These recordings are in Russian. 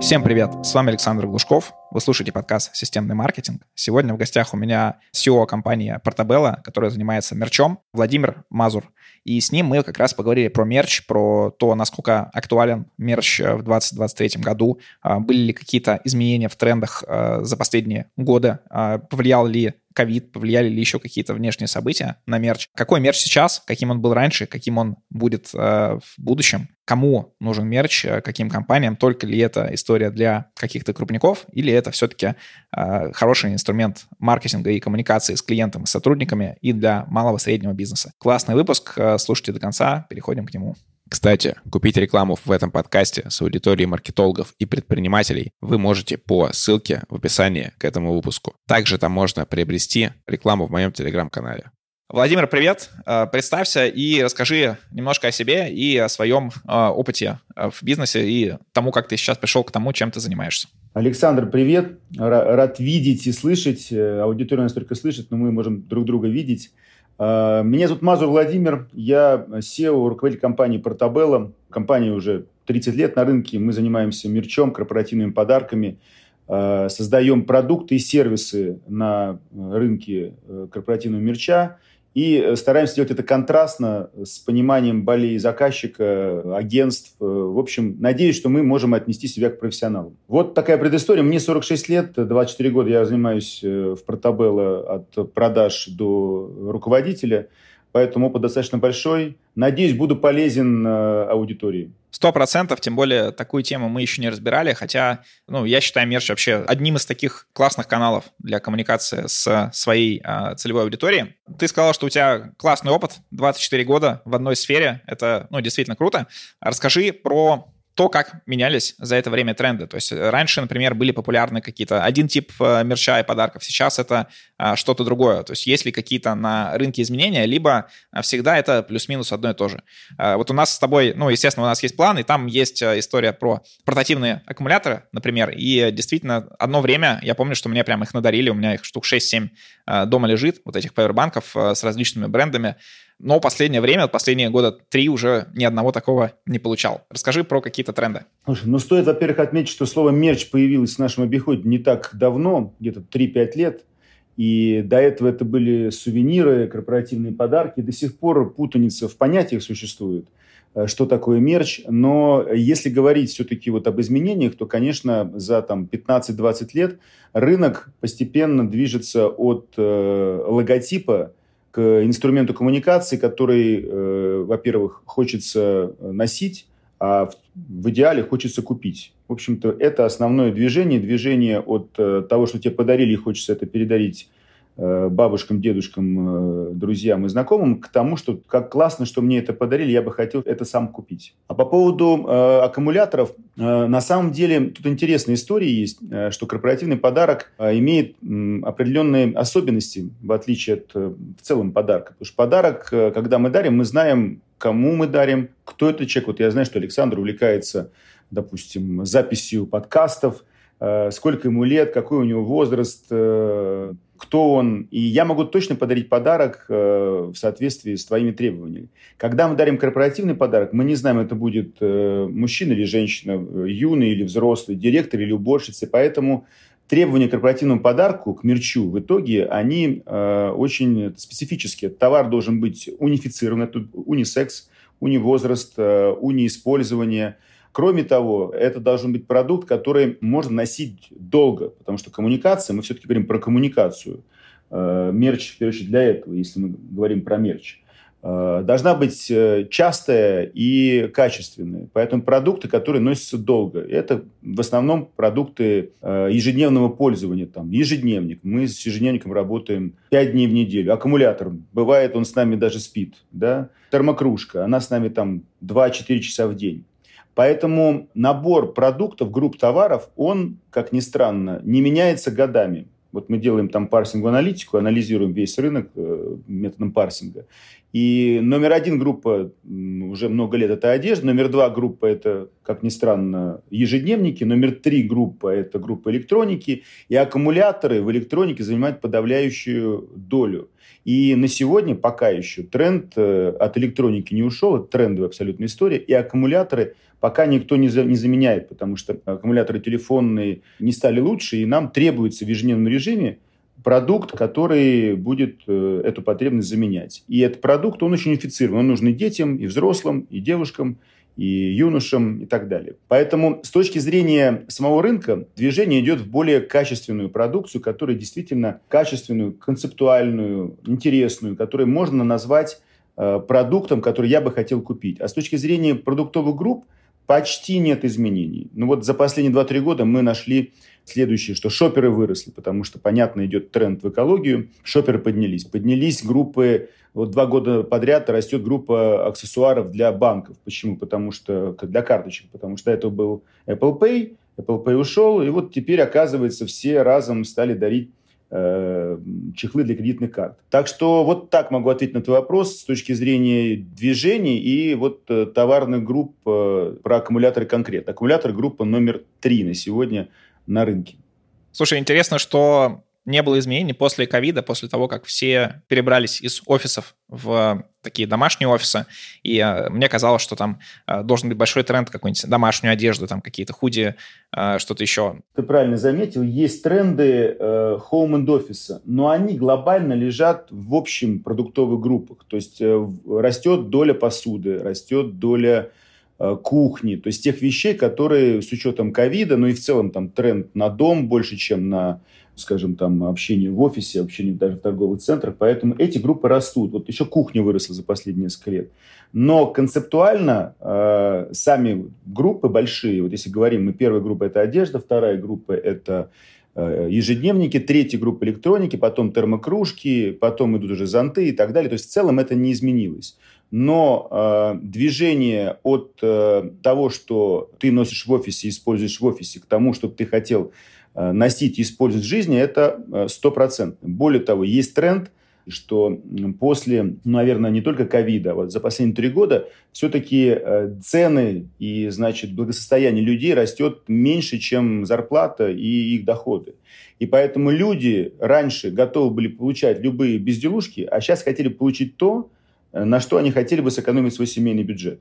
Всем привет! С вами Александр Глушков. Вы слушаете подкаст «Системный маркетинг». Сегодня в гостях у меня CEO компании Portabella, которая занимается мерчом, Владимир Мазур. И с ним мы как раз поговорили про мерч, про то, насколько актуален мерч в 2023 году, а, были ли какие-то изменения в трендах а, за последние годы, а, повлиял ли ковид, повлияли ли еще какие-то внешние события на мерч. Какой мерч сейчас, каким он был раньше, каким он будет э, в будущем, кому нужен мерч, э, каким компаниям, только ли это история для каких-то крупников, или это все-таки э, хороший инструмент маркетинга и коммуникации с клиентом и сотрудниками и для малого среднего бизнеса. Классный выпуск, э, слушайте до конца, переходим к нему. Кстати, купить рекламу в этом подкасте с аудиторией маркетологов и предпринимателей вы можете по ссылке в описании к этому выпуску. Также там можно приобрести рекламу в моем телеграм-канале. Владимир, привет. Э, представься и расскажи немножко о себе и о своем э, опыте э, в бизнесе и тому, как ты сейчас пришел к тому, чем ты занимаешься. Александр, привет. Рад видеть и слышать. Аудитория нас только слышит, но мы можем друг друга видеть. А, меня зовут Мазур Владимир, я SEO, руководитель компании Portabella. Компания уже 30 лет на рынке, мы занимаемся мерчом, корпоративными подарками, а, создаем продукты и сервисы на рынке э, корпоративного мерча – и э, стараемся делать это контрастно с пониманием болей заказчика, агентств. Э, в общем, надеюсь, что мы можем отнести себя к профессионалам. Вот такая предыстория. Мне 46 лет, 24 года я занимаюсь э, в Портабелло от продаж до руководителя. Поэтому опыт достаточно большой. Надеюсь, буду полезен аудитории. Сто процентов, тем более такую тему мы еще не разбирали, хотя, ну, я считаю мерч вообще одним из таких классных каналов для коммуникации с своей э, целевой аудиторией. Ты сказал, что у тебя классный опыт, 24 года в одной сфере, это, ну, действительно круто. Расскажи про то, как менялись за это время тренды. То есть э, раньше, например, были популярны какие-то один тип э, мерча и подарков, сейчас это а, что-то другое. То есть есть ли какие-то на рынке изменения, либо всегда это плюс-минус одно и то же. А, вот у нас с тобой, ну, естественно, у нас есть план, и там есть история про портативные аккумуляторы, например, и действительно одно время, я помню, что мне прям их надарили, у меня их штук 6-7 дома лежит, вот этих пауэрбанков с различными брендами, но последнее время, последние года три уже ни одного такого не получал. Расскажи про какие-то тренды. Слушай, ну стоит, во-первых, отметить, что слово «мерч» появилось в нашем обиходе не так давно, где-то 3-5 лет. И до этого это были сувениры, корпоративные подарки. До сих пор путаница в понятиях существует, э, что такое мерч. Но если говорить все-таки вот об изменениях, то, конечно, за там, 15-20 лет рынок постепенно движется от э, логотипа к инструменту коммуникации, который, э, во-первых, хочется носить, а в, в идеале хочется купить. В общем-то, это основное движение. Движение от э, того, что тебе подарили, и хочется это передарить Э, бабушкам, дедушкам, э, друзьям и знакомым к тому, что как классно, что мне это подарили, я бы хотел это сам купить. А по поводу э, аккумуляторов, э, на самом деле тут интересная история есть, э, что корпоративный подарок э, имеет э, определенные особенности, в отличие от э, в целом подарка. Потому что подарок, э, когда мы дарим, мы знаем, кому мы дарим, кто это человек. Вот я знаю, что Александр увлекается, допустим, записью подкастов, э, сколько ему лет, какой у него возраст, э, кто он, и я могу точно подарить подарок э, в соответствии с твоими требованиями. Когда мы дарим корпоративный подарок, мы не знаем, это будет э, мужчина или женщина, э, юный или взрослый, директор или уборщица, поэтому требования к корпоративному подарку, к мерчу, в итоге они очень специфические. Товар должен быть унифицирован, это унисекс, унивозраст, унииспользование – Кроме того, это должен быть продукт, который можно носить долго, потому что коммуникация, мы все-таки говорим про коммуникацию. Э, мерч, в первую очередь, для этого, если мы говорим про мерч. Э, должна быть э, частая и качественная. Поэтому продукты, которые носятся долго. Это в основном продукты ежедневного пользования. Там, ежедневник. Мы с ежедневником работаем 5 дней в неделю. Аккумулятор. Бывает, он с нами даже спит. Да? Термокружка. Она с нами там 2-4 часа в день. Поэтому набор продуктов, групп товаров, он, как ни странно, не меняется годами. Вот мы делаем там парсинговую аналитику, анализируем весь рынок э, методом парсинга. И номер один группа уже много лет это одежда, номер два группа это, как ни странно, ежедневники, номер три группа это группа электроники, и аккумуляторы в электронике занимают подавляющую долю. И на сегодня пока еще тренд э, от электроники не ушел, это трендовая абсолютная история, и аккумуляторы пока никто не, за, не заменяет, потому что аккумуляторы телефонные не стали лучше, и нам требуется в ежедневном режиме продукт, который будет э, эту потребность заменять. И этот продукт, он очень инфицирован. Он нужен и детям, и взрослым, и девушкам, и юношам, и так далее. Поэтому с точки зрения самого рынка движение идет в более качественную продукцию, которая действительно качественную, концептуальную, интересную, которую можно назвать э, продуктом, который я бы хотел купить. А с точки зрения продуктовых групп почти нет изменений. Ну вот за последние 2-3 года мы нашли Следующее, что шоперы выросли, потому что, понятно, идет тренд в экологию. Шоперы поднялись. Поднялись группы, вот два года подряд растет группа аксессуаров для банков. Почему? Потому что, для карточек. Потому что это был Apple Pay, Apple Pay ушел, и вот теперь, оказывается, все разом стали дарить э, чехлы для кредитных карт. Так что вот так могу ответить на твой вопрос с точки зрения движений и вот э, товарных групп э, про аккумуляторы конкретно. Аккумулятор группа номер три на сегодня – на рынке. Слушай, интересно, что не было изменений после ковида, после того, как все перебрались из офисов в такие домашние офисы, и э, мне казалось, что там э, должен быть большой тренд какой-нибудь домашнюю одежду, там какие-то худи, э, что-то еще. Ты правильно заметил, есть тренды э, home and office, но они глобально лежат в общем продуктовых группах, то есть э, растет доля посуды, растет доля Э, кухни, то есть тех вещей, которые с учетом ковида, ну и в целом там тренд на дом больше, чем на, скажем, там общение в офисе, общение даже в торговых центрах, поэтому эти группы растут. Вот еще кухня выросла за последние несколько лет. Но концептуально э, сами группы большие, вот если говорим, мы первая группа это одежда, вторая группа это э, ежедневники, третья группа электроники, потом термокружки, потом идут уже зонты и так далее. То есть в целом это не изменилось но э, движение от э, того, что ты носишь в офисе, используешь в офисе, к тому, что ты хотел э, носить и использовать в жизни, это э, стопроцентно. Э, Более того, есть тренд, что после, наверное, не только ковида, вот за последние три года все-таки э, цены и, значит, благосостояние людей растет меньше, чем зарплата и их доходы. И поэтому люди раньше готовы были получать любые безделушки, а сейчас хотели получить то, на что они хотели бы сэкономить свой семейный бюджет.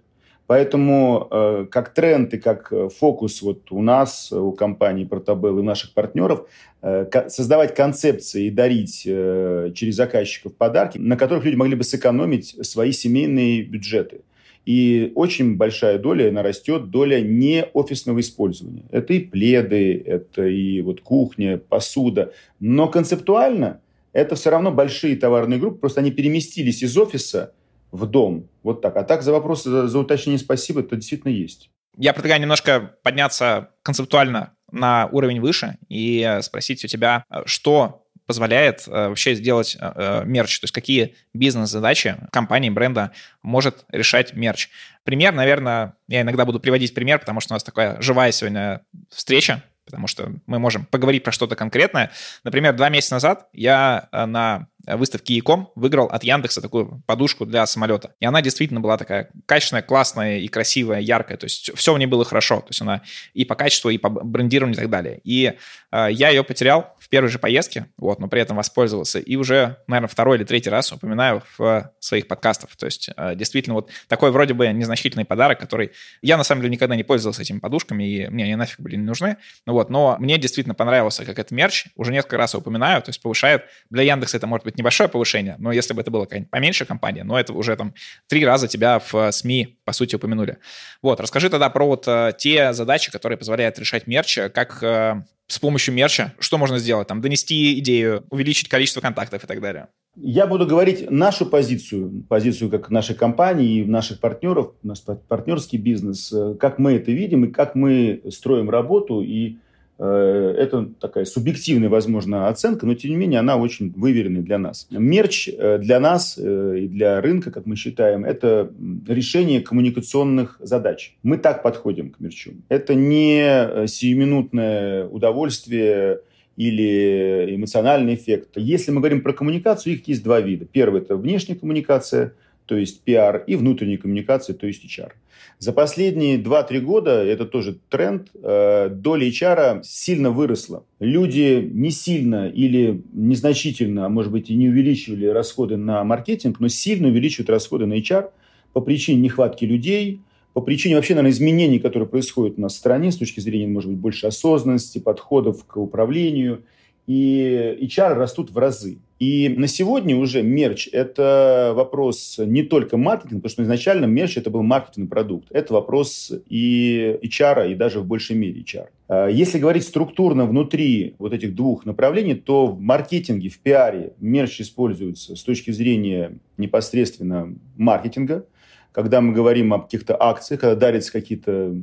Поэтому э, как тренд и как э, фокус вот у нас, у компании Portobello и у наших партнеров, э, создавать концепции и дарить э, через заказчиков подарки, на которых люди могли бы сэкономить свои семейные бюджеты. И очень большая доля нарастет доля не офисного использования. Это и пледы, это и вот кухня, посуда. Но концептуально это все равно большие товарные группы, просто они переместились из офиса в дом. Вот так. А так за вопрос, за, за уточнение спасибо, это действительно есть. Я предлагаю немножко подняться концептуально на уровень выше и спросить у тебя, что позволяет э, вообще сделать э, э, мерч, то есть какие бизнес-задачи компании, бренда может решать мерч. Пример, наверное, я иногда буду приводить пример, потому что у нас такая живая сегодня встреча, потому что мы можем поговорить про что-то конкретное. Например, два месяца назад я на выставке Яком выиграл от Яндекса такую подушку для самолета. И она действительно была такая качественная, классная и красивая, яркая. То есть все в ней было хорошо. То есть она и по качеству, и по брендированию и так далее. И э, я ее потерял в первой же поездке, вот, но при этом воспользовался. И уже, наверное, второй или третий раз упоминаю в своих подкастах. То есть э, действительно вот такой вроде бы незначительный подарок, который... Я, на самом деле, никогда не пользовался этими подушками, и мне они нафиг были не нужны. Ну вот, но мне действительно понравился как это мерч. Уже несколько раз упоминаю, то есть повышает. Для Яндекса это может быть небольшое повышение, но если бы это была какая-нибудь поменьше компания, но это уже там три раза тебя в э, СМИ, по сути, упомянули. Вот, расскажи тогда про вот э, те задачи, которые позволяют решать мерч, как э, с помощью мерча, что можно сделать, там, донести идею, увеличить количество контактов и так далее. Я буду говорить нашу позицию, позицию как нашей компании и наших партнеров, наш партнерский бизнес, как мы это видим и как мы строим работу и это такая субъективная, возможно, оценка, но тем не менее она очень выверенная для нас. Мерч э, для нас э, и для рынка, как мы считаем, это решение коммуникационных задач. Мы так подходим к мерчу. Это не сиюминутное удовольствие или эмоциональный эффект. Если мы говорим про коммуникацию, их есть два вида. Первый – это внешняя коммуникация – то есть PR, и внутренние коммуникации, то есть HR. За последние 2-3 года, это тоже тренд, э, доля HR сильно выросла. Люди не сильно или незначительно, а может быть и не увеличивали расходы на маркетинг, но сильно увеличивают расходы на HR по причине нехватки людей, по причине вообще, наверное, изменений, которые происходят у нас в стране с точки зрения, может быть, больше осознанности, подходов к управлению. И HR растут в разы. И на сегодня уже мерч – это вопрос не только маркетинга, потому что изначально мерч – это был маркетинговый продукт. Это вопрос и HR, и даже в большей мере HR. А если говорить структурно внутри вот этих двух направлений, то в маркетинге, в пиаре мерч используется с точки зрения непосредственно маркетинга – когда мы говорим о каких-то акциях, когда дарятся какие-то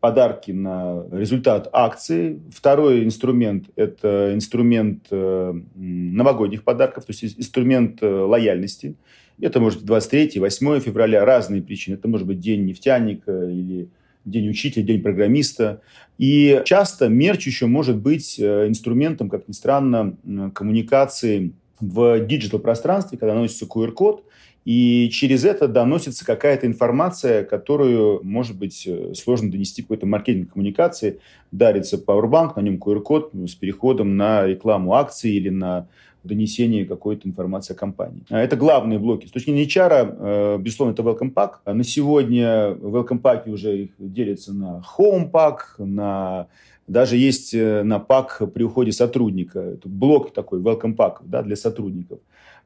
подарки на результат акции. Второй инструмент – это инструмент э, новогодних подарков, то есть инструмент э, лояльности. Это может быть 23 8 февраля, разные причины. Это может быть день нефтяника или день учителя, день программиста. И часто мерч еще может быть э, инструментом, как ни странно, коммуникации в диджитал-пространстве, когда наносится QR-код, и через это доносится какая-то информация, которую, может быть, э, сложно донести какой-то маркетинг коммуникации. Дарится Powerbank, на нем QR-код с переходом на рекламу акций или на донесение какой-то информации о компании. А это главные блоки. С точки зрения HR, э, безусловно, это Welcome Pack. А на сегодня Welcome Pack уже делятся на Home Pack, на даже есть э, на пак при уходе сотрудника. Это блок такой, welcome pack да, для сотрудников.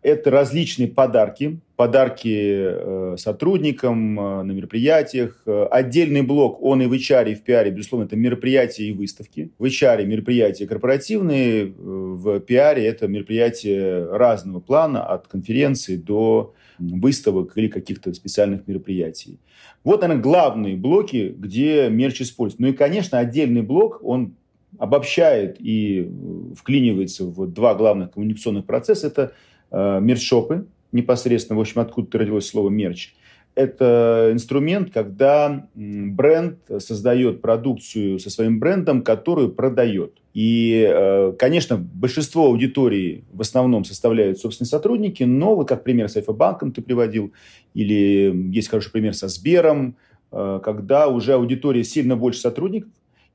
Это различные подарки, подарки э, сотрудникам э, на мероприятиях. Э, отдельный блок, он и в HR, и в PR, безусловно, это мероприятия и выставки. В HR мероприятия корпоративные, в PR это мероприятия разного плана, от конференции до выставок или каких-то специальных мероприятий. Вот, наверное, главные блоки, где мерч используется. Ну и, конечно, отдельный блок, он обобщает и вклинивается в два главных коммуникационных процесса. Это Э, мерчшопы, непосредственно, в общем, откуда родилось слово мерч. Это инструмент, когда бренд создает продукцию со своим брендом, которую продает. И, э, конечно, большинство аудитории в основном составляют собственные сотрудники, но вот как пример с Альфа-банком ты приводил, или есть хороший пример со Сбером, э, когда уже аудитория сильно больше сотрудников,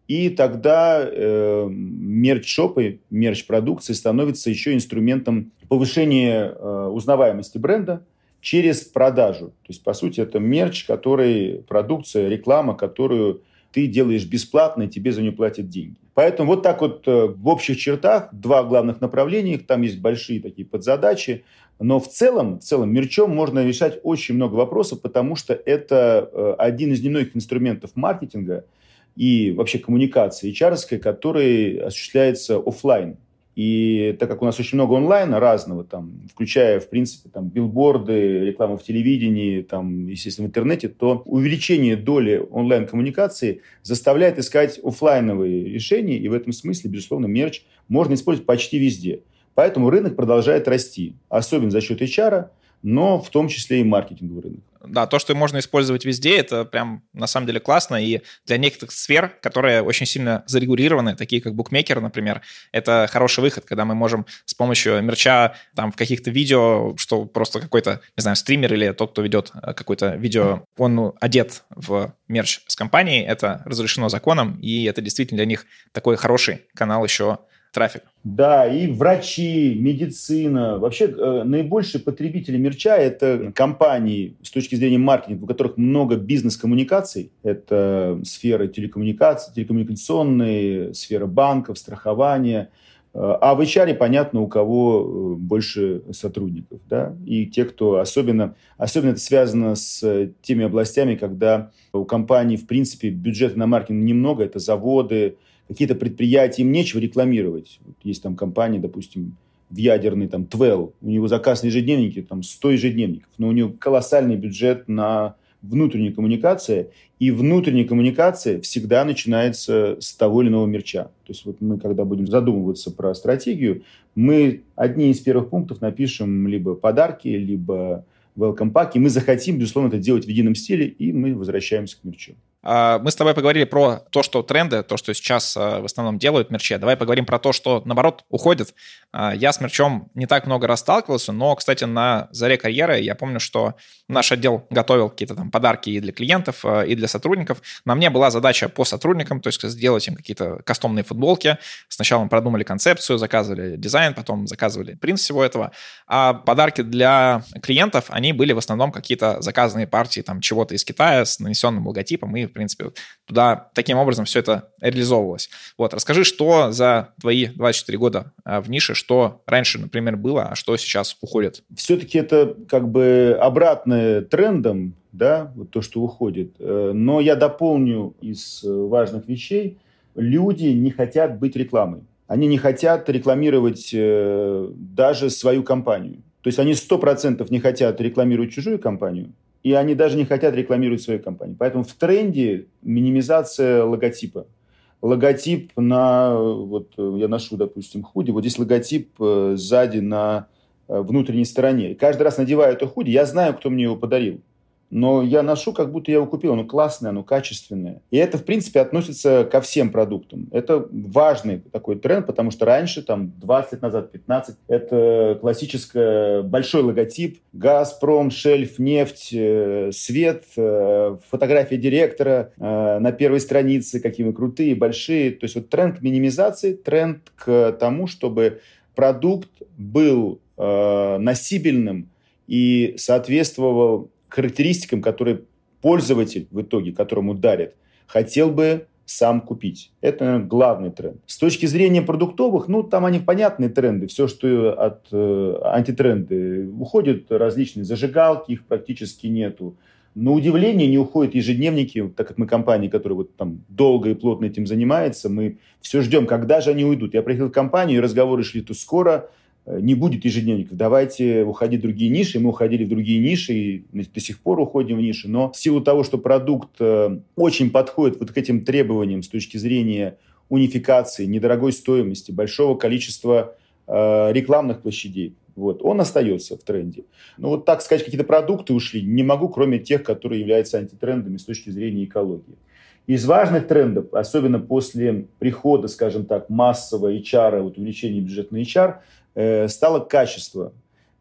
и тогда э, мерч-шопы, мерч-продукции становятся еще инструментом повышения э, узнаваемости бренда через продажу. То есть, по сути, это мерч, который, продукция, реклама, которую ты делаешь бесплатно, и тебе за нее платят деньги. Поэтому вот так вот э, в общих чертах два главных направления, там есть большие такие подзадачи, но в целом, в целом мерчом можно решать очень много вопросов, потому что это э, один из немногих инструментов маркетинга – и вообще коммуникации HR, который осуществляется офлайн. И так как у нас очень много онлайна разного, там, включая, в принципе, там, билборды, рекламу в телевидении, там, естественно, в интернете, то увеличение доли онлайн-коммуникации заставляет искать офлайновые решения, и в этом смысле, безусловно, мерч можно использовать почти везде. Поэтому рынок продолжает расти, особенно за счет HR, но в том числе и маркетинговый рынок да, то, что можно использовать везде, это прям на самом деле классно. И для некоторых сфер, которые очень сильно зарегулированы, такие как букмекер, например, это хороший выход, когда мы можем с помощью мерча там в каких-то видео, что просто какой-то, не знаю, стример или тот, кто ведет э, какое-то видео, он одет в мерч с компанией, это разрешено законом, и это действительно для них такой хороший канал еще трафик. Да, и врачи, медицина. Вообще э, наибольшие потребители мерча – это компании с точки зрения маркетинга, у которых много бизнес-коммуникаций. Это сфера телекоммуникаций, телекоммуникационные, сфера банков, страхования. Э, а в HR понятно, у кого э, больше сотрудников. Да? И те, кто особенно, особенно это связано с теми областями, когда у компании, в принципе, бюджета на маркетинг немного, это заводы, какие-то предприятия, им нечего рекламировать. Вот есть там компания, допустим, в ядерный, там, Твел, у него заказ на ежедневники, там, 100 ежедневников, но у него колоссальный бюджет на внутренние коммуникации, и внутренняя коммуникация всегда начинается с того или иного мерча. То есть вот мы, когда будем задумываться про стратегию, мы одни из первых пунктов напишем либо подарки, либо welcome pack, и мы захотим, безусловно, это делать в едином стиле, и мы возвращаемся к мерчу. А, мы с тобой поговорили про то, что тренды, то, что сейчас а, в основном делают мерчи. Давай поговорим про то, что, наоборот, уходит. А, я с мерчом не так много раз сталкивался, но, кстати, на заре карьеры я помню, что наш отдел готовил какие-то там подарки и для клиентов, и для сотрудников. На мне была задача по сотрудникам, то есть сделать им какие-то кастомные футболки. Сначала мы продумали концепцию, заказывали дизайн, потом заказывали принт всего этого. А подарки для клиентов, они были в основном какие-то заказанные партии там чего-то из Китая с нанесенным логотипом и в принципе, туда таким образом все это реализовывалось. Вот, расскажи, что за твои 24 года а, в нише, что раньше, например, было, а что сейчас уходит? Все-таки это как бы обратное трендом, да, вот то, что уходит. Э, но я дополню из э, важных вещей. Люди не хотят быть рекламой. Они не хотят рекламировать э, даже свою компанию. То есть они сто процентов не хотят рекламировать чужую компанию, и они даже не хотят рекламировать свою компанию. Поэтому в тренде минимизация логотипа. Логотип на, вот я ношу, допустим, худи, вот здесь логотип э, сзади на э, внутренней стороне. каждый раз надеваю это худи, я знаю, кто мне его подарил но я ношу, как будто я его купил. Оно классное, оно качественное. И это, в принципе, относится ко всем продуктам. Это важный такой тренд, потому что раньше, там, 20 лет назад, 15, это классическое большой логотип. «Газпром», «Шельф», «Нефть», э, «Свет», э, фотография директора э, на первой странице, какие мы крутые, большие. То есть вот тренд к минимизации, тренд к тому, чтобы продукт был носибельным и соответствовал характеристикам, которые пользователь в итоге, которому дарит, хотел бы сам купить. Это, наверное, главный тренд. С точки зрения продуктовых, ну, там они понятные тренды. Все, что от э, антитренды. Уходят различные зажигалки, их практически нету. На удивление не уходят ежедневники, так как мы компания, которая вот там долго и плотно этим занимается, мы все ждем, когда же они уйдут. Я приехал в компанию, и разговоры шли то скоро, не будет ежедневников, давайте уходить в другие ниши. Мы уходили в другие ниши и до сих пор уходим в ниши. Но в силу того, что продукт э, очень подходит вот к этим требованиям с точки зрения унификации, недорогой стоимости, большого количества э, рекламных площадей, вот, он остается в тренде. Но вот так сказать, какие-то продукты ушли, не могу, кроме тех, которые являются антитрендами с точки зрения экологии. Из важных трендов, особенно после прихода, скажем так, массового HR, вот увеличения бюджета на HR, Э, стало качество.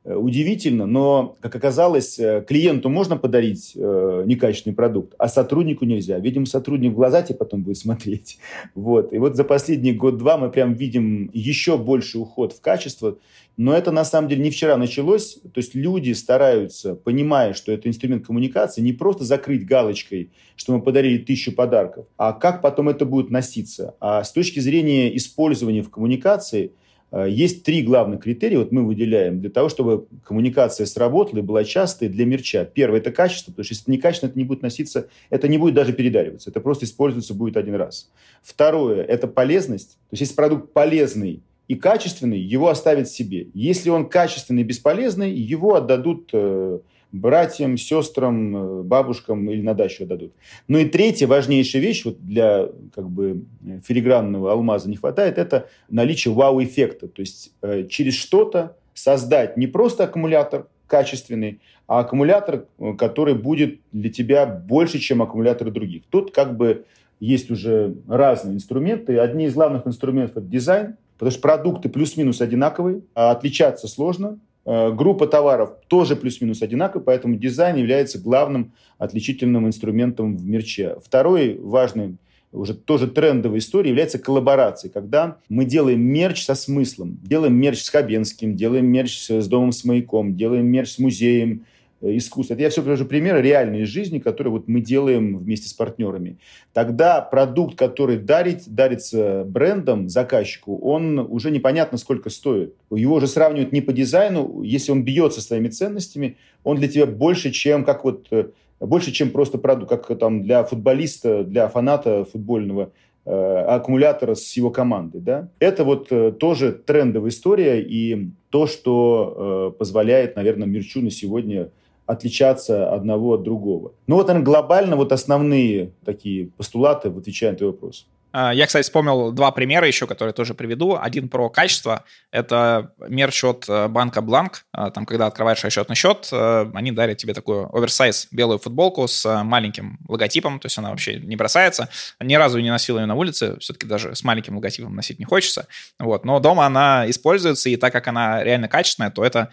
Э, удивительно, но, как оказалось, э, клиенту можно подарить некачественный продукт, а сотруднику нельзя. Видимо, сотрудник в глаза тебе потом будет смотреть. Вот. И вот за последний год-два мы прям видим еще больше уход в качество. Но это на самом деле не вчера началось. То есть люди стараются, понимая, что это инструмент коммуникации, не просто закрыть галочкой, что мы подарили тысячу подарков, а как потом это будет носиться. А с точки зрения использования в коммуникации – Э, есть три главных критерия, вот мы выделяем, для того, чтобы коммуникация сработала и была частой для мерча. Первое – это качество, потому что если это некачественно, это не будет носиться, это не будет даже передариваться, это просто используется будет один раз. Второе – это полезность. То есть если продукт полезный и качественный, его оставят себе. Если он качественный и бесполезный, его отдадут э, братьям, сестрам, э, бабушкам или на дачу отдадут. Ну и третья важнейшая вещь вот для как бы филигранного алмаза не хватает, это наличие вау-эффекта. То есть э, через что-то создать не просто аккумулятор качественный, а аккумулятор, э, который будет для тебя больше, чем аккумуляторы других. Тут как бы есть уже разные инструменты. Одни из главных инструментов – это дизайн, потому что продукты плюс-минус одинаковые, а отличаться сложно. Э, группа товаров тоже плюс-минус одинаковая, поэтому дизайн является главным отличительным инструментом в мерче. Второй важный уже тоже трендовой история является коллаборация, когда мы делаем мерч со смыслом. Делаем мерч с Хабенским, делаем мерч с Домом с маяком, делаем мерч с музеем, искусства. Это я все привожу примеры реальной жизни, которые вот мы делаем вместе с партнерами. Тогда продукт, который дарит, дарится брендом заказчику, он уже непонятно сколько стоит. Его уже сравнивают не по дизайну. Если он бьется своими ценностями, он для тебя больше, чем как вот э, больше, чем просто продукт, как там для футболиста, для фаната футбольного э, аккумулятора с его командой. Да? Это вот э, тоже трендовая история и то, что э, позволяет, наверное, Мерчу на сегодня отличаться одного от другого. Ну вот, наверное, глобально вот основные такие постулаты, отвечая на твой вопрос. А, я, кстати, вспомнил два примера еще, которые тоже приведу. Один про качество. Это мерч от э, банка Бланк. А, там, когда открываешь расчетный счет, э, они дарят тебе такую оверсайз белую футболку с э, маленьким логотипом, то есть она вообще не бросается. Ни разу не носил ее на улице, все-таки даже с маленьким логотипом носить не хочется. Вот. Но дома она используется, и так как она реально качественная, то это,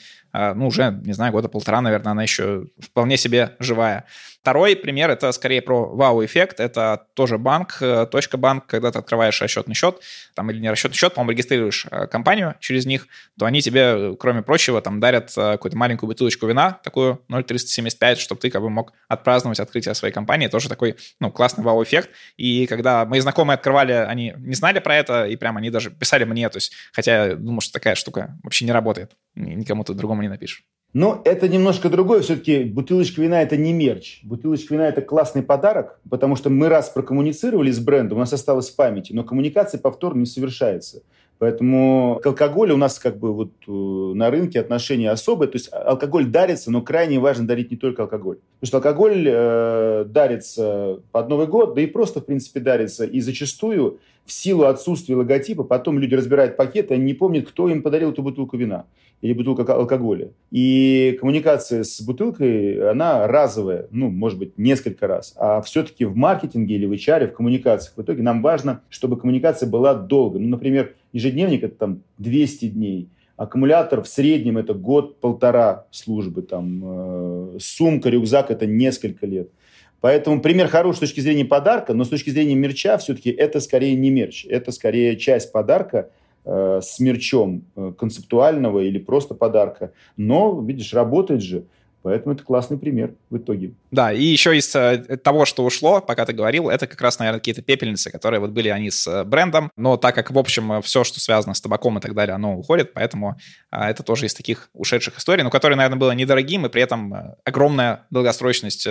ну, уже, не знаю, года полтора, наверное, она еще вполне себе живая. Второй пример, это скорее про вау-эффект. Это тоже банк, точка банк, когда ты открываешь расчетный счет, там, или не расчетный счет, по-моему, регистрируешь э, компанию через них, то они тебе, кроме прочего, там дарят э, какую-то маленькую бутылочку вина, такую 0,375, чтобы ты как бы мог отпраздновать открытие своей компании. Тоже такой, ну, классный вау-эффект. И когда мои знакомые открывали, они не знали про это, и прям они даже писали мне, то есть, хотя я думаю, что такая штука вообще не работает, никому-то другому не напишешь. Но это немножко другое. Все-таки бутылочка вина – это не мерч. Бутылочка вина – это классный подарок, потому что мы раз прокоммуницировали с брендом, у нас осталось в памяти, но коммуникация повторно не совершается. Поэтому к алкоголю у нас как бы вот э, на рынке отношения особые. То есть алкоголь дарится, но крайне важно дарить не только алкоголь. Потому что алкоголь э, дарится под Новый год, да и просто, в принципе, дарится. И зачастую в силу отсутствия логотипа потом люди разбирают пакеты, они не помнят, кто им подарил эту бутылку вина или бутылку алкоголя. И коммуникация с бутылкой, она разовая, ну, может быть, несколько раз. А все-таки в маркетинге или в HR, в коммуникациях, в итоге нам важно, чтобы коммуникация была долго. Ну, например, ежедневник – это там 200 дней, аккумулятор в среднем это год-полтора службы, там, э, сумка, рюкзак – это несколько лет. Поэтому пример хороший с точки зрения подарка, но с точки зрения мерча все-таки это скорее не мерч, это скорее часть подарка э, с мерчом э, концептуального или просто подарка. Но, видишь, работает же. Поэтому это классный пример в итоге. Да, и еще из э, того, что ушло, пока ты говорил, это как раз, наверное, какие-то пепельницы, которые вот были они с э, брендом, но так как, в общем, э, все, что связано с табаком и так далее, оно уходит, поэтому это тоже из таких ушедших историй, но которые, наверное, было недорогим, и при этом огромная долгосрочность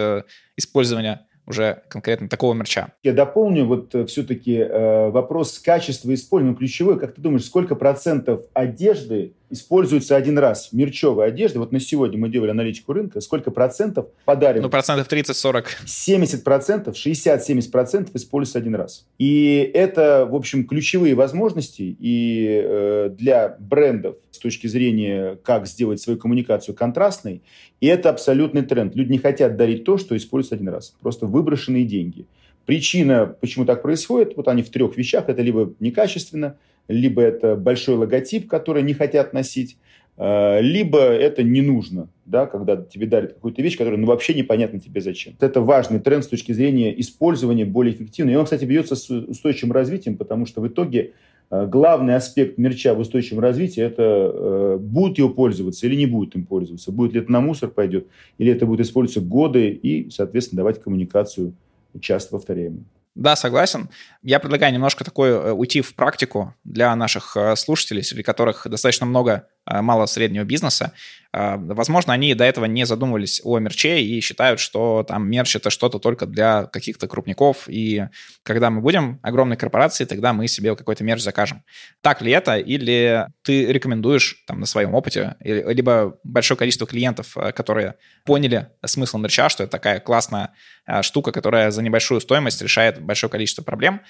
использования уже конкретно такого мерча. Я дополню вот все-таки э, вопрос качества использования ключевой. Как ты думаешь, сколько процентов одежды используется один раз, мерчевой одежды? Вот на сегодня мы делали аналитику рынка. Сколько процентов подарим? Ну, процентов 30-40. 70 процентов, 60-70 процентов используется один раз. И это, в общем, ключевые возможности и э, для брендов с точки зрения, как сделать свою коммуникацию контрастной. И это абсолютный тренд. Люди не хотят дарить то, что используется один раз. Просто выброшенные деньги. Причина, почему так происходит, вот они в трех вещах. Это либо некачественно, либо это большой логотип, который не хотят носить, э, либо это не нужно, да, когда тебе дарят какую-то вещь, которая ну, вообще непонятно тебе зачем. Это важный тренд с точки зрения использования более эффективно. И он, кстати, бьется с устойчивым развитием, потому что в итоге э, главный аспект мерча в устойчивом развитии – это э, будут его пользоваться или не будут им пользоваться. Будет ли это на мусор пойдет, или это будет использоваться годы и, соответственно, давать коммуникацию часто повторяемую. Да, согласен. Я предлагаю немножко такой э, уйти в практику для наших э, слушателей, среди которых достаточно много малого среднего бизнеса, э, возможно, они до этого не задумывались о мерче и считают, что там мерч это что-то только для каких-то крупников, и когда мы будем огромной корпорацией, тогда мы себе какой-то мерч закажем. Так ли это, или ты рекомендуешь там на своем опыте, либо большое количество клиентов, э, которые поняли смысл мерча, что это такая классная штука, которая за небольшую стоимость решает большое количество проблем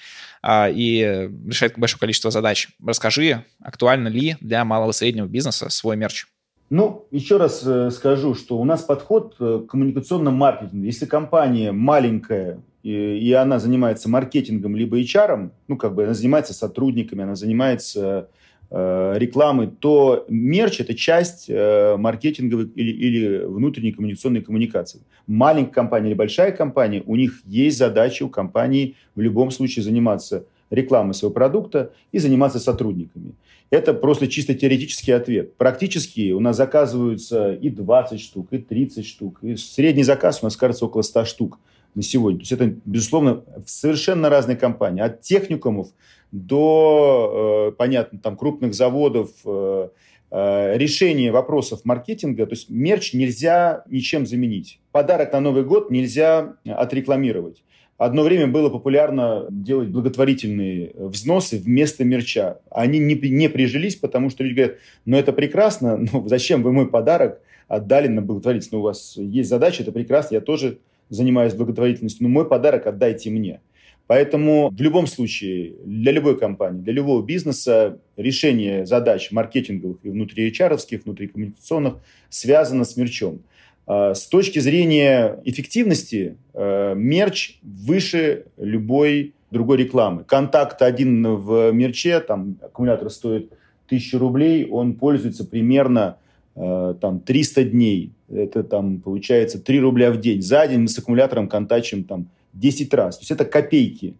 и решает большое количество задач. Расскажи, актуально ли для малого и среднего бизнеса бизнеса свой мерч? Ну, еще раз э, скажу, что у нас подход э, к коммуникационному маркетингу. Если компания маленькая, и, она занимается маркетингом либо HR, ну, как бы она занимается сотрудниками, она занимается э, рекламой, то мерч – это часть маркетинговой или, или внутренней коммуникационной коммуникации. Маленькая компания или большая компания, у них есть задача у компании в любом случае заниматься рекламой своего продукта и заниматься сотрудниками. Это просто чисто теоретический ответ. Практически у нас заказываются и 20 штук, и 30 штук. И средний заказ у нас, кажется, около 100 штук на сегодня. То есть это, безусловно, совершенно разные компании. От техникумов до, э, понятно, там, крупных заводов, э, э, решение вопросов маркетинга. То есть мерч нельзя ничем заменить. Подарок на Новый год нельзя отрекламировать. Одно время было популярно делать благотворительные взносы вместо мерча. Они не, не прижились, потому что люди говорят, ну это прекрасно, но зачем вы мой подарок отдали на благотворительность? Ну, у вас есть задача, это прекрасно, я тоже занимаюсь благотворительностью, но мой подарок отдайте мне. Поэтому в любом случае для любой компании, для любого бизнеса решение задач маркетинговых и внутри внутри внутрикоммуникационных связано с мерчом. А, с точки зрения эффективности э, мерч выше любой другой рекламы. Контакт один в мерче, там аккумулятор стоит 1000 рублей, он пользуется примерно э, там 300 дней. Это там получается 3 рубля в день. За день мы с аккумулятором контачим там 10 раз. То есть это копейки.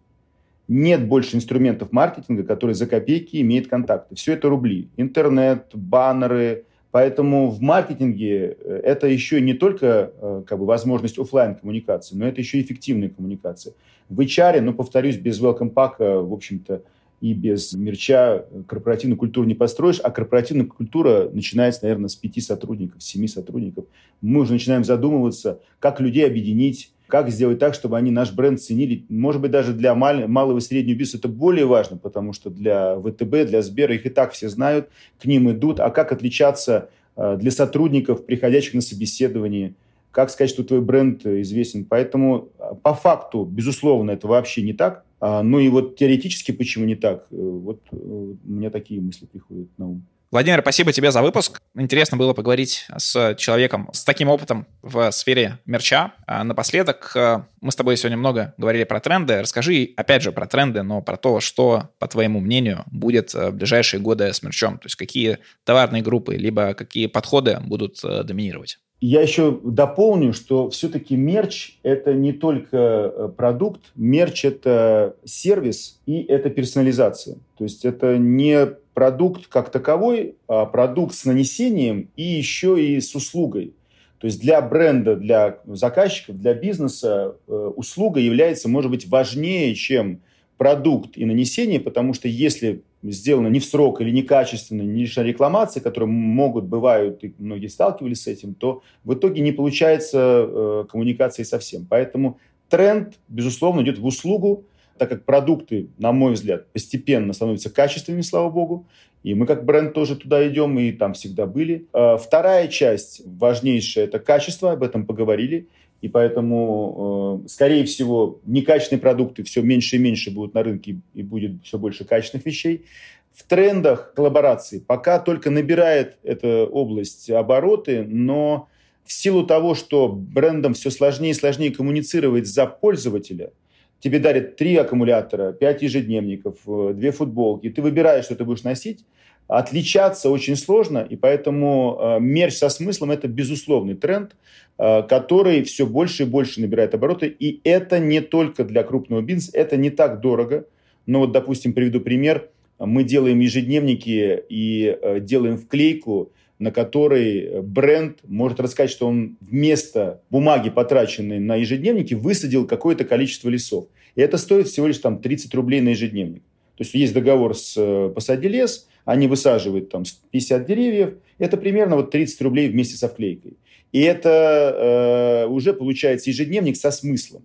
Нет больше инструментов маркетинга, которые за копейки имеют контакты. Все это рубли. Интернет, баннеры. Поэтому в маркетинге э, это еще не только э, как бы, возможность офлайн коммуникации, но это еще и эффективная коммуникация. В HR, ну, повторюсь, без welcome pack, в общем-то, и без мерча корпоративную культуру не построишь, а корпоративная культура начинается, наверное, с пяти сотрудников, семи сотрудников. Мы уже начинаем задумываться, как людей объединить, как сделать так, чтобы они наш бренд ценили. Может быть, даже для мал- малого и среднего бизнеса это более важно, потому что для ВТБ, для Сбера их и так все знают, к ним идут. А как отличаться э, для сотрудников, приходящих на собеседование, как сказать, что твой бренд известен. Поэтому э, по факту, безусловно, это вообще не так. Ну и вот теоретически почему не так? Э, вот у меня такие мысли приходят на ум. Владимир, спасибо тебе за выпуск. Интересно было поговорить с человеком с таким опытом в сфере мерча. А напоследок, э, мы с тобой сегодня много говорили про тренды. Расскажи, опять же, про тренды, но про то, что, по твоему мнению, будет э, в ближайшие годы с мерчом. То есть какие товарные группы, либо какие подходы будут э, доминировать. Я еще дополню, что все-таки мерч – это не только продукт, мерч – это сервис и это персонализация. То есть это не продукт как таковой, а продукт с нанесением и еще и с услугой. То есть для бренда, для заказчиков, для бизнеса э, услуга является, может быть, важнее, чем продукт и нанесение, потому что если сделано не в срок или некачественно, не лишняя рекламация, которые могут, бывают, и многие сталкивались с этим, то в итоге не получается э, коммуникации совсем. Поэтому тренд, безусловно, идет в услугу, так как продукты, на мой взгляд, постепенно становятся качественными, слава богу, и мы как бренд тоже туда идем, и там всегда были. А, вторая часть, важнейшая, это качество, об этом поговорили. И поэтому, э, скорее всего, некачественные продукты все меньше и меньше будут на рынке, и будет все больше качественных вещей. В трендах коллаборации пока только набирает эта область обороты, но в силу того, что брендам все сложнее и сложнее коммуницировать за пользователя – тебе дарят три аккумулятора, пять ежедневников, э, две футболки, ты выбираешь, что ты будешь носить, отличаться очень сложно, и поэтому э, мерч со смыслом – это безусловный тренд, э, который все больше и больше набирает обороты, и это не только для крупного бизнеса, это не так дорого, но вот, допустим, приведу пример, мы делаем ежедневники и э, делаем вклейку, на который бренд может рассказать, что он вместо бумаги, потраченной на ежедневники, высадил какое-то количество лесов. И это стоит всего лишь там 30 рублей на ежедневник. То есть есть договор с э, «Посади лес», они высаживают там 50 деревьев, это примерно вот 30 рублей вместе со вклейкой. И это э, уже получается ежедневник со смыслом.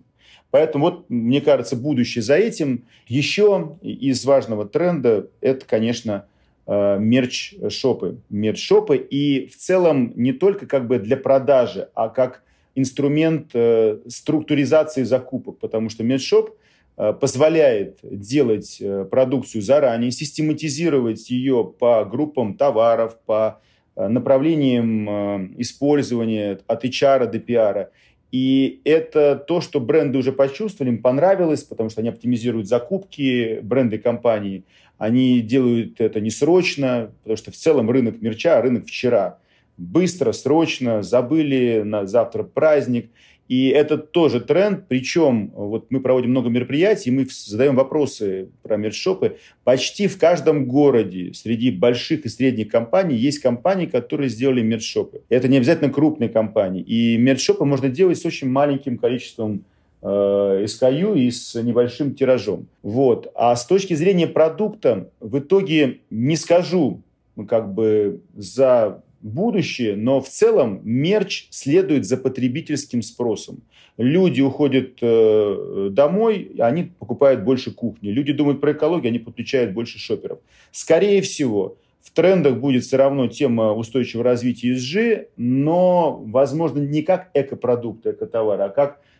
Поэтому вот, мне кажется, будущее за этим. Еще из важного тренда это, конечно, Э, мерч-шопы. Мерч-шопы и в целом не только как бы для продажи, а как инструмент э, структуризации закупок, потому что мерч-шоп э, позволяет делать продукцию заранее, систематизировать ее по группам товаров, по направлениям использования от HR до PR. И это то, что бренды уже почувствовали, им понравилось, потому что они оптимизируют закупки, бренды компании. Они делают это не срочно, потому что в целом рынок мерча, рынок вчера. Быстро, срочно, забыли, на завтра праздник. И это тоже тренд, причем вот мы проводим много мероприятий, мы задаем вопросы про мерчшопы. Почти в каждом городе среди больших и средних компаний есть компании, которые сделали мерчшопы. Это не обязательно крупные компании. И мерчшопы можно делать с очень маленьким количеством э, SKU и с небольшим тиражом. Вот. А с точки зрения продукта, в итоге не скажу как бы за будущее, но в целом мерч следует за потребительским спросом. Люди уходят э, домой, они покупают больше кухни. Люди думают про экологию, они подключают больше шоперов. Скорее всего, в трендах будет все равно тема устойчивого развития ESG, но, возможно, не как экопродукт, экотовар, а как э,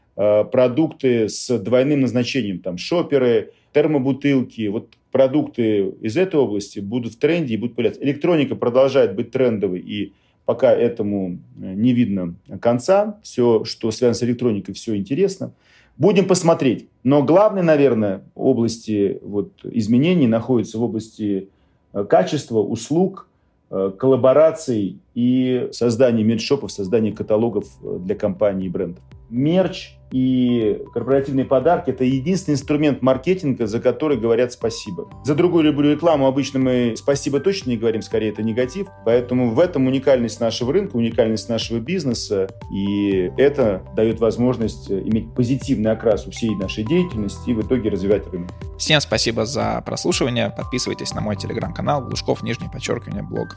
продукты с двойным назначением, там шоперы, термобутылки, вот продукты из этой области будут в тренде и будут появляться. Электроника продолжает быть трендовой, и пока этому э, не видно конца. Все, что связано с электроникой, все интересно. Будем посмотреть. Но главное, наверное, области вот, изменений находится в области э, качества услуг, э, коллабораций и создания медшопов, создания каталогов для компаний и брендов. Мерч и корпоративные подарки – это единственный инструмент маркетинга, за который говорят спасибо. За другую любую рекламу обычно мы спасибо точно не говорим, скорее это негатив. Поэтому в этом уникальность нашего рынка, уникальность нашего бизнеса. И это дает возможность иметь позитивный окрас у всей нашей деятельности и в итоге развивать рынок. Всем спасибо за прослушивание. Подписывайтесь на мой телеграм-канал Глушков, нижнее подчеркивание, блог.